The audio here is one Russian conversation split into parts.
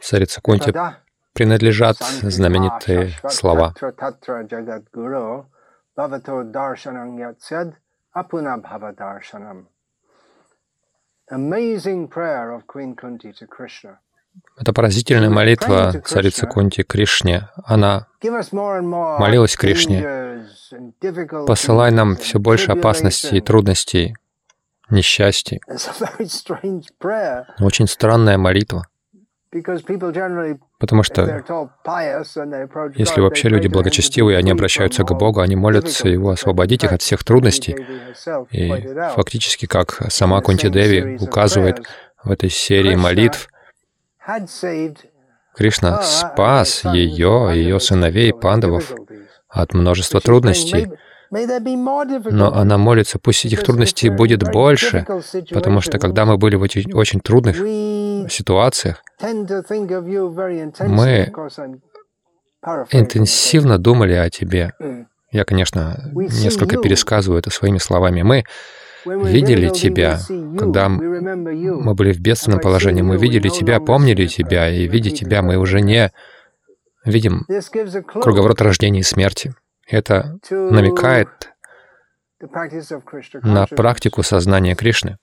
Царица Кунти принадлежат знаменитые слова. Это поразительная молитва царицы Кунти Кришне. Она молилась Кришне, посылай нам все больше опасностей и трудностей, несчастий. Очень странная молитва. Потому что если вообще люди благочестивые, они обращаются к Богу, они молятся Его освободить их от всех трудностей. И фактически, как сама Кунти Деви указывает в этой серии молитв, Кришна спас ее и ее сыновей, пандавов, от множества трудностей. Но она молится, пусть этих трудностей будет больше, потому что когда мы были в очень, очень трудных ситуациях, мы интенсивно думали о тебе. Я, конечно, несколько пересказываю это своими словами. Мы видели Тебя, когда мы были в бедственном положении, мы видели Тебя, помнили Тебя, и видя Тебя, мы уже не видим круговорот рождения и смерти. Это намекает на практику сознания Кришны.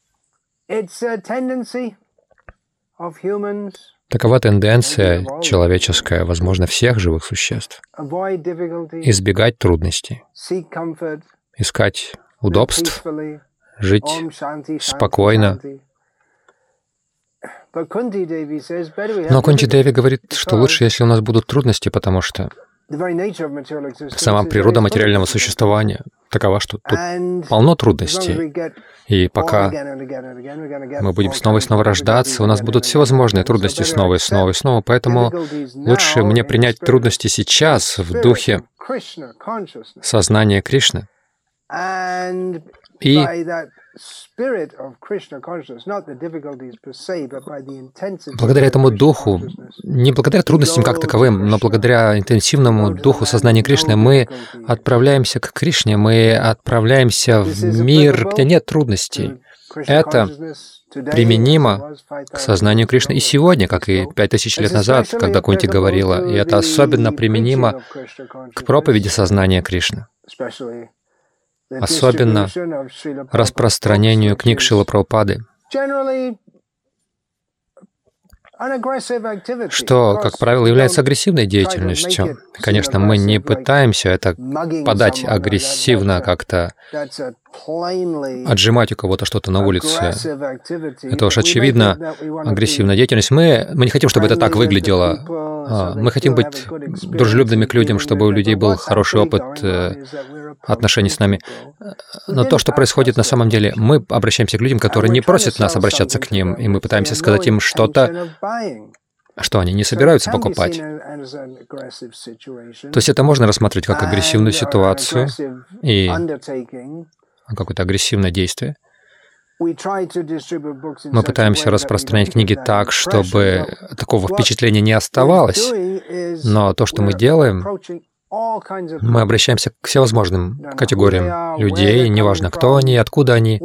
Такова тенденция человеческая, возможно, всех живых существ. Избегать трудностей, искать удобств, жить спокойно. Но Кунти Деви говорит, что лучше, если у нас будут трудности, потому что Сама природа материального существования такова, что тут полно трудностей. И пока мы будем снова и снова рождаться, у нас будут всевозможные трудности снова и снова и снова. Поэтому лучше мне принять трудности сейчас в духе сознания Кришны. И благодаря этому духу, не благодаря трудностям как таковым, но благодаря интенсивному духу сознания Кришны, мы отправляемся к Кришне, мы отправляемся в мир, где нет трудностей. Это применимо к сознанию Кришны и сегодня, как и пять тысяч лет назад, когда Кунти говорила, и это особенно применимо к проповеди сознания Кришны особенно распространению книг Шила Прабхупады, что, как правило, является агрессивной деятельностью. Конечно, мы не пытаемся это подать агрессивно как-то, отжимать у кого-то что-то на улице. Это уж очевидно агрессивная деятельность. Мы, мы не хотим, чтобы это так выглядело. А, мы хотим быть дружелюбными к людям, чтобы у людей был хороший опыт э, отношений с нами. Но то, что происходит на самом деле, мы обращаемся к людям, которые не просят нас обращаться к ним, и мы пытаемся сказать им что-то, что они не собираются покупать. То есть это можно рассматривать как агрессивную ситуацию и какое-то агрессивное действие. Мы пытаемся распространять книги так, чтобы такого впечатления не оставалось, но то, что мы делаем, мы обращаемся к всевозможным категориям людей, неважно, кто они, откуда они,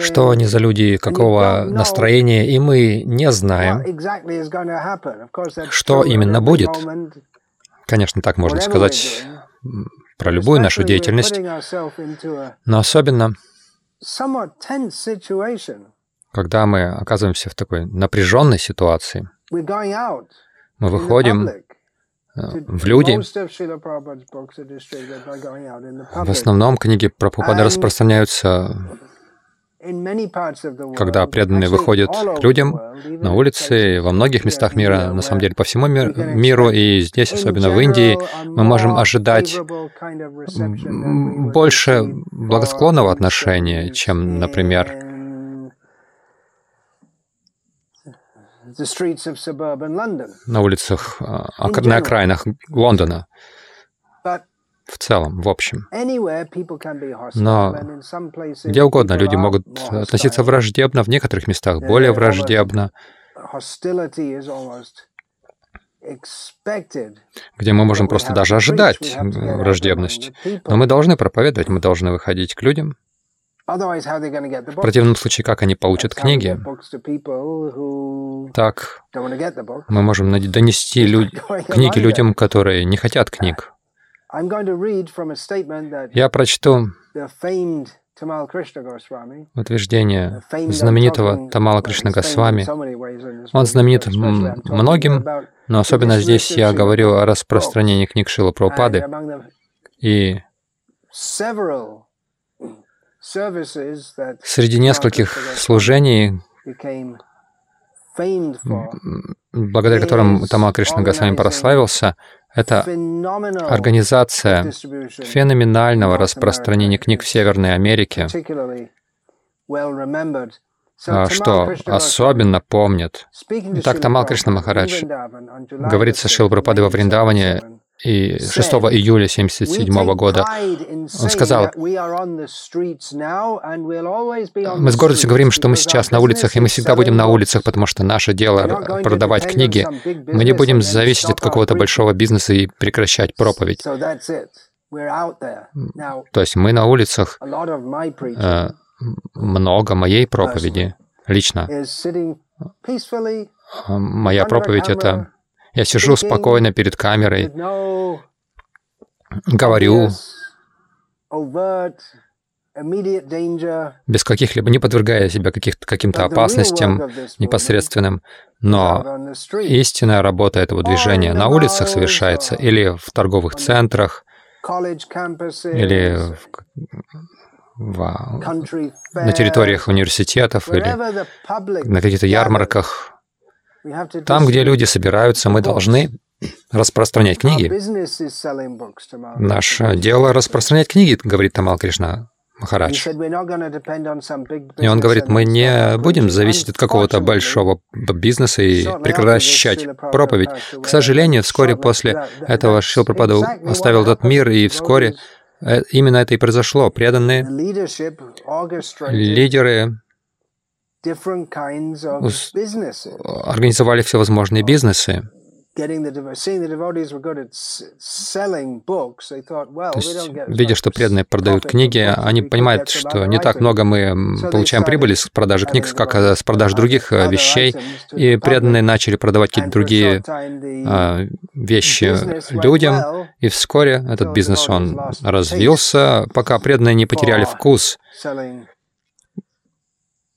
что они за люди, какого настроения, и мы не знаем, что именно будет. Конечно, так можно сказать про любую нашу деятельность, но особенно, когда мы оказываемся в такой напряженной ситуации, мы выходим в люди. В основном книги Прабхупады распространяются, когда преданные выходят к людям на улице, во многих местах мира, на самом деле по всему миру, и здесь, особенно в Индии, мы можем ожидать больше благосклонного отношения, чем, например, на улицах, а, на окраинах Лондона в целом, в общем. Но где угодно люди могут относиться враждебно, в некоторых местах более враждебно, где мы можем просто даже ожидать враждебность. Но мы должны проповедовать, мы должны выходить к людям В противном случае, как они получат книги? Так мы можем донести люд... книги людям, которые не хотят книг. Я прочту утверждение знаменитого Тамала Кришна Госвами. Он знаменит многим, но особенно здесь я говорю о распространении книг Шила Прабхупады. И Среди нескольких служений, благодаря которым Тама Кришна Госвами прославился, это организация феноменального распространения книг в Северной Америке, а, что особенно помнят. Так Тамал Кришна Махарадж говорит со Шил Прабхупадой во Вриндаване и 6 июля 1977 года он сказал, мы с гордостью говорим, что мы сейчас на улицах, и мы всегда будем на улицах, потому что наше дело — продавать книги. Мы не будем зависеть от какого-то большого бизнеса и прекращать проповедь. То есть мы на улицах, э, много моей проповеди лично. Моя проповедь — это я сижу спокойно перед камерой, говорю без каких-либо, не подвергая себя каким-то опасностям непосредственным, но истинная работа этого движения на улицах совершается или в торговых центрах, или в, в, на территориях университетов, или на каких-то ярмарках, там, где люди собираются, мы должны распространять книги. Наше дело распространять книги, говорит Тамал Кришна Махарадж. И он говорит, мы не будем зависеть от какого-то большого бизнеса и прекращать проповедь. К сожалению, вскоре после этого Шилпрапада оставил этот мир, и вскоре э, именно это и произошло. Преданные лидеры организовали всевозможные бизнесы. То есть, видя, что преданные продают книги, они понимают, что не так много мы получаем прибыли с продажи книг, как с продаж других э, вещей, и преданные начали продавать какие-то другие а, вещи людям, и вскоре этот бизнес, он развился, пока преданные не потеряли вкус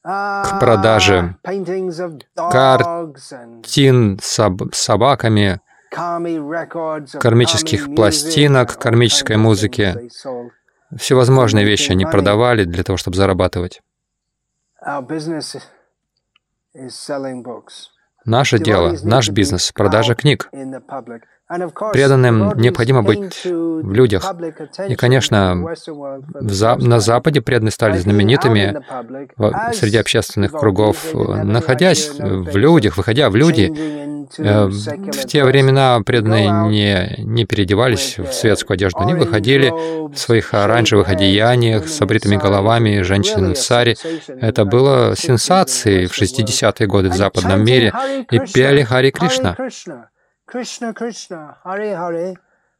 к продаже картин с собаками, кармических пластинок, кармической музыки. Всевозможные вещи они продавали для того, чтобы зарабатывать. Наше дело, наш бизнес — продажа книг. Преданным необходимо быть в людях. И, конечно, за, на Западе преданные стали знаменитыми среди общественных кругов, находясь в людях, выходя в люди. Э, в те времена преданные не, не переодевались в светскую одежду, они выходили в своих оранжевых одеяниях с обритыми головами, женщин в саре. Это было сенсацией в 60-е годы в западном мире, и пели Хари Кришна. Krishna Krishna, Hare Hare,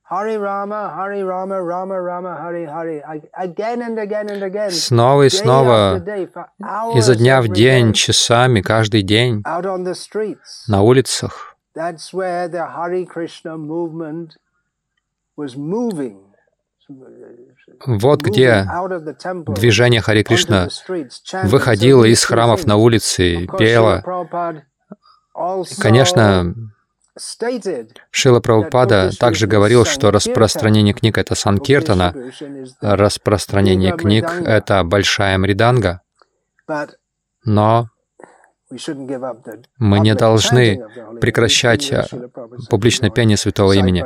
Hare Rama, Hare Rama, Rama Rama, Hare Hare, again and again and again. Снова и снова, изо дня в день, часами, каждый день, на улицах. That's where the Hare Krishna movement was moving. Вот где движение Хари Кришна выходило из храмов на улицы, пело. Конечно, Шила Прабхупада также говорил, что распространение книг — это санкиртана, распространение книг — это большая мриданга. Но мы не должны прекращать э, публичное пение святого имени.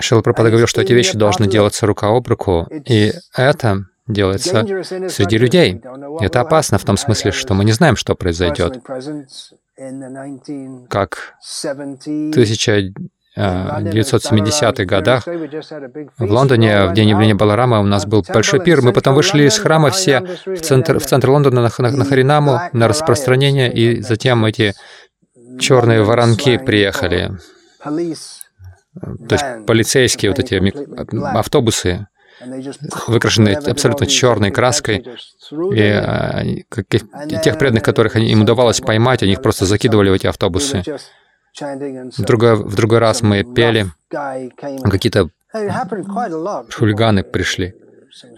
Шила Прабхупада говорил, что эти вещи должны делаться рука об руку, и это делается среди людей. И это опасно в том смысле, что мы не знаем, что произойдет как в 1970-х годах в Лондоне в день явления Баларама у нас был большой пир. Мы потом вышли из храма все в центр, в центр Лондона на, на, на Харинаму, на распространение, и затем эти черные воронки приехали. То есть полицейские вот эти автобусы выкрашенные абсолютно черной краской, и они, тех преданных, которых им удавалось поймать, они их просто закидывали в эти автобусы. В другой, в другой раз мы пели, какие-то хулиганы пришли.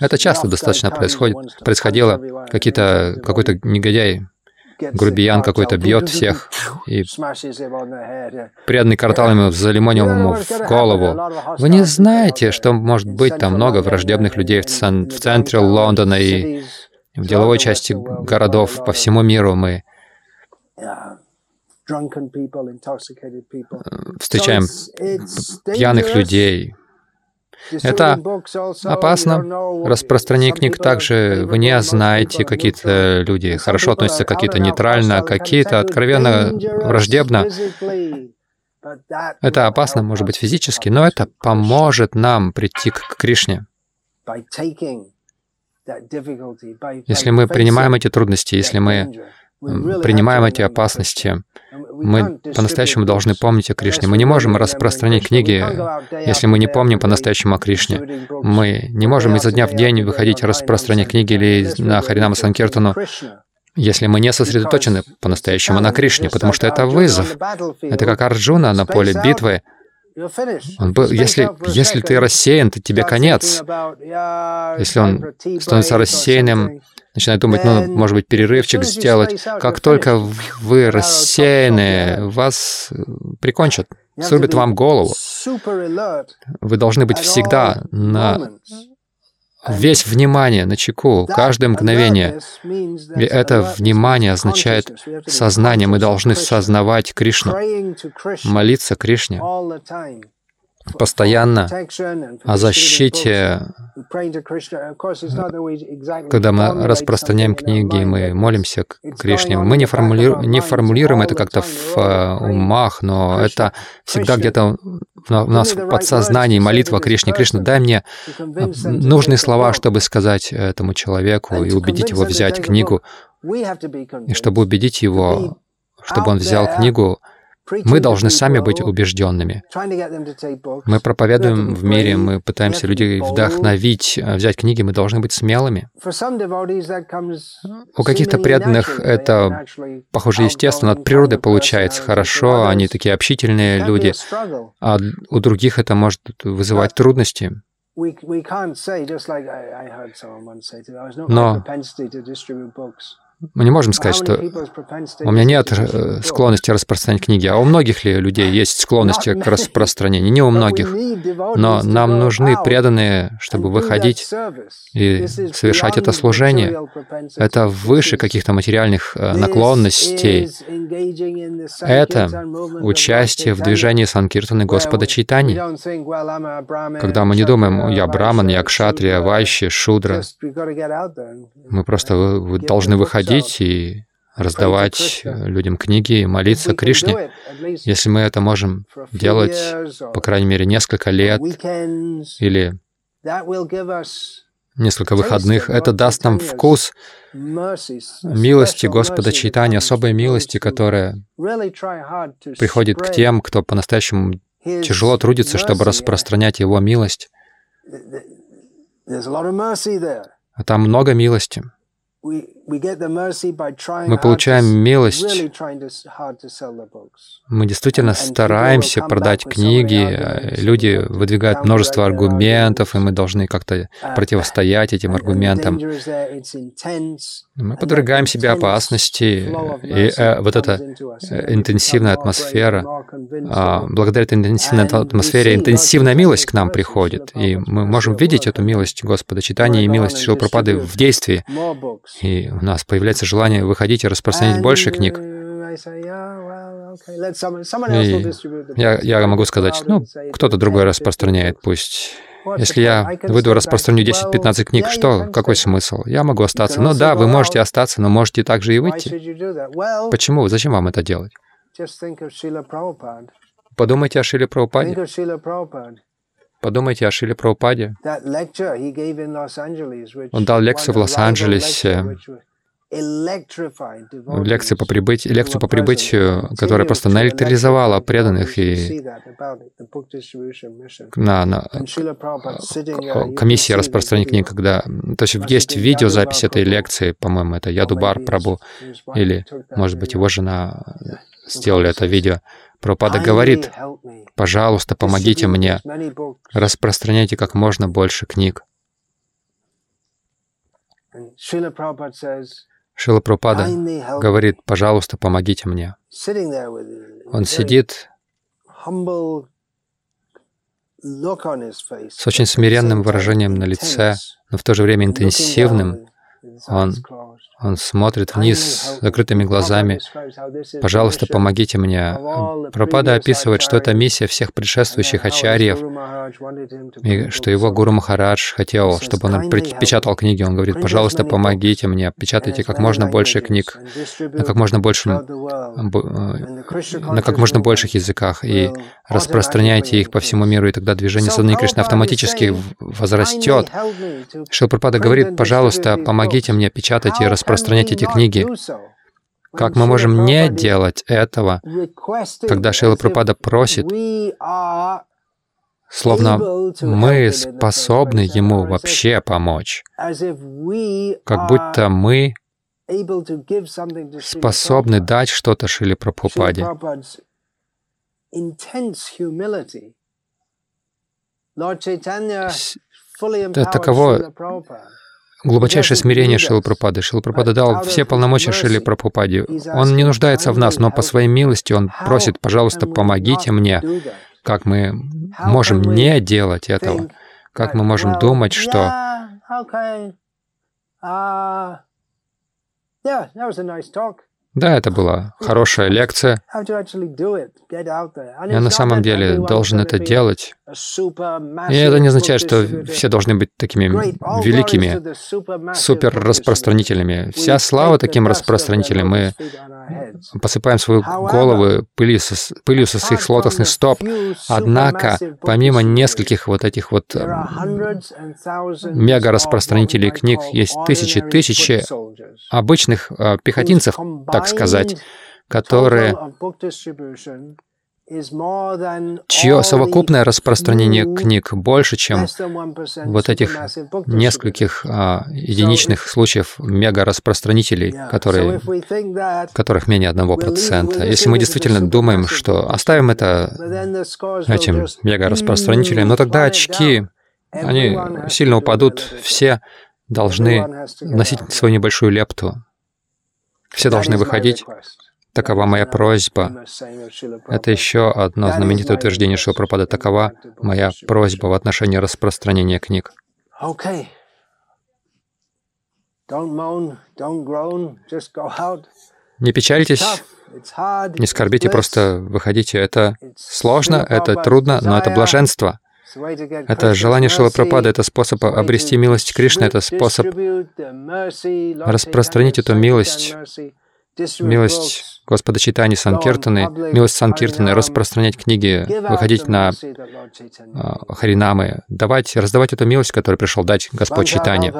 Это часто достаточно происходит, происходило. Какие-то, какой-то негодяй, грубиян какой-то бьет всех, и преданный квартал ему залимонил ему в голову. Вы не знаете, что может быть там много враждебных людей в, цен в центре Лондона и в деловой части городов по всему миру мы встречаем пьяных людей, это опасно. Распространение книг также вы не знаете, какие-то люди хорошо относятся, какие-то нейтрально, какие-то откровенно враждебно. Это опасно, может быть, физически, но это поможет нам прийти к Кришне. Если мы принимаем эти трудности, если мы принимаем эти опасности, мы по-настоящему должны помнить о Кришне. Мы не можем распространять книги, если мы не помним по-настоящему о Кришне. Мы не можем изо дня в день выходить распространять книги или на Харинама Санкиртану, если мы не сосредоточены по-настоящему на Кришне, потому что это вызов. Это как Арджуна на поле битвы. Он был, если, если ты рассеян, то тебе конец. Если он становится рассеянным, начинает думать, ну, может быть, перерывчик сделать. Как только вы рассеяны, вас прикончат, срубят вам голову. Вы должны быть всегда на весь внимание на чеку, каждое мгновение. И это внимание означает сознание. Мы должны сознавать Кришну, молиться Кришне постоянно о защите. Когда мы распространяем книги, мы молимся к Кришне, мы не, формули... не формулируем это как-то в э, умах, но это всегда где-то у нас в подсознании молитва Кришне. Кришна, дай мне нужные слова, чтобы сказать этому человеку и убедить его взять книгу. И чтобы убедить его, чтобы он взял книгу, мы должны сами быть убежденными. Мы проповедуем в мире, мы пытаемся людей вдохновить, а взять книги, мы должны быть смелыми. У каких-то преданных это, похоже, естественно, от природы получается хорошо, они такие общительные люди, а у других это может вызывать трудности. Но мы не можем сказать, что у меня нет э, склонности распространять книги, а у многих ли людей есть склонности к распространению? Не у многих. Но нам нужны преданные, чтобы выходить и совершать это служение. Это выше каких-то материальных э, наклонностей. Это участие в движении Санкиртаны Господа Чайтани. Когда мы не думаем, я браман, я кшатрия, вайши, шудра, мы просто должны выходить ходить и раздавать людям книги и молиться Кришне. Если мы это можем делать, по крайней мере, несколько лет или несколько выходных, это даст нам вкус милости Господа Чайтани, особой милости, которая приходит к тем, кто по-настоящему тяжело трудится, чтобы распространять Его милость. А там много милости. Мы получаем милость. Мы действительно стараемся продать книги. Люди выдвигают множество аргументов, и мы должны как-то противостоять этим аргументам. Мы подвергаем себе опасности. И э, вот эта э, интенсивная атмосфера, э, благодаря этой интенсивной атмосфере, интенсивная милость к нам приходит. И мы можем видеть эту милость Господа читания и милость Шилпрапады в действии. И у нас появляется желание выходить и распространить больше книг. И я, я могу сказать, ну, кто-то другой распространяет, пусть. Если я выйду распространю 10-15 книг, что? Какой смысл? Я могу остаться. Ну да, вы можете остаться, но можете также и выйти. Почему? Зачем вам это делать? Подумайте о Шиле Прабхупаде. Подумайте о Шиле Прабхупаде. Он дал лекцию в Лос-Анджелесе, лекции по прибытию, лекцию по прибытию, которая просто наэлектризовала преданных и на, на комиссии распространения книг, когда... То есть есть видеозапись этой лекции, по-моему, это Ядубар Прабу, или, может быть, его жена сделали это видео. Пропада говорит, пожалуйста, помогите мне, распространяйте как можно больше книг. Шила Пропада говорит, пожалуйста, помогите мне. Он сидит с очень смиренным выражением на лице, но в то же время интенсивным. Он он смотрит вниз с закрытыми глазами. «Пожалуйста, помогите мне». Пропада описывает, что это миссия всех предшествующих ачарьев, и что его Гуру Махарадж хотел, чтобы он печатал книги. Он говорит, «Пожалуйста, помогите мне, печатайте как можно больше книг на как можно больше, на как можно больших языках и распространяйте их по всему миру, и тогда движение Садхани Кришны автоматически возрастет». Шилпрапада говорит, «Пожалуйста, помогите мне, печатайте и распространяйте распространять эти книги. Как мы можем не делать этого, когда Шила Пропада просит, словно мы способны ему вообще помочь, как будто мы способны дать что-то Шиле Прабхупаде. Таково глубочайшее смирение Шилы Пропады. Шила Пропада дал все полномочия Шиле Прабхупаде. Он не нуждается в нас, но по своей милости он просит, пожалуйста, помогите мне. Как мы можем не делать этого? Как мы можем думать, что... Да, это была хорошая лекция. Я на самом деле должен это делать. И это не означает, что все должны быть такими великими суперраспространителями. Вся слава таким распространителям. Мы посыпаем свои головы пылью со, пылью со своих лотосных стоп. Однако, помимо нескольких вот этих вот мега-распространителей книг, есть тысячи-тысячи обычных э, пехотинцев, так сказать, которые чье совокупное распространение книг больше, чем вот этих нескольких а, единичных случаев мега-распространителей, которые, которых менее одного процента. Если мы действительно думаем, что оставим это этим мега-распространителям, но тогда очки, они сильно упадут, все должны вносить свою небольшую лепту. Все должны выходить Такова моя просьба. Это еще одно знаменитое утверждение Шилпрапада. Такова моя просьба в отношении распространения книг. Не печальтесь, не скорбите, просто выходите. Это сложно, это трудно, но это блаженство. Это желание Шилапрапада, это способ обрести милость Кришны, это способ распространить эту милость милость Господа Читани Санкиртаны, милость Санкиртаны, распространять книги, выходить на uh, Харинамы, давать, раздавать эту милость, которую пришел дать Господь Читани.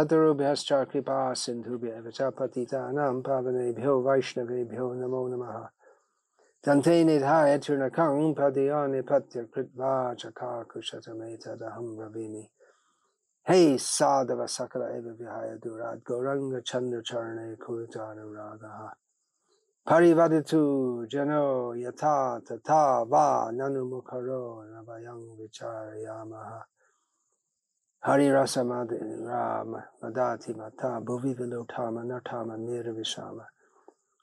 Dante nidha eturnakang padiyani patya kritva chakar kushatameta ravimi. Hey sadhava sakala eva vihaya durad goranga chandra charne kurutana ragaha. Parivaditu jano yata tata va nanu nanumukaro navayang vicharayamaha. Hari rasa madhira madati mata bhuvi vilotama nartama nirvishama.